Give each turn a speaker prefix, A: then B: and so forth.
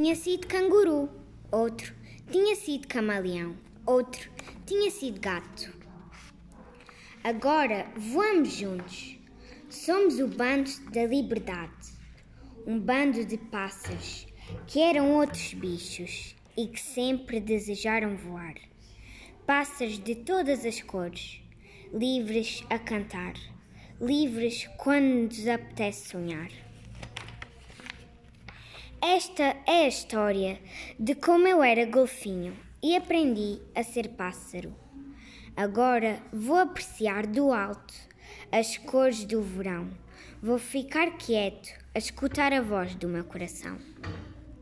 A: tinha sido canguru, outro tinha sido camaleão, outro tinha sido gato. Agora voamos juntos. Somos o bando da liberdade, um bando de pássaros que eram outros bichos e que sempre desejaram voar. Pássaros de todas as cores, livres a cantar, livres quando nos apetece sonhar. Esta é a história de como eu era golfinho e aprendi a ser pássaro. Agora vou apreciar do alto as cores do verão. Vou ficar quieto a escutar a voz do meu coração.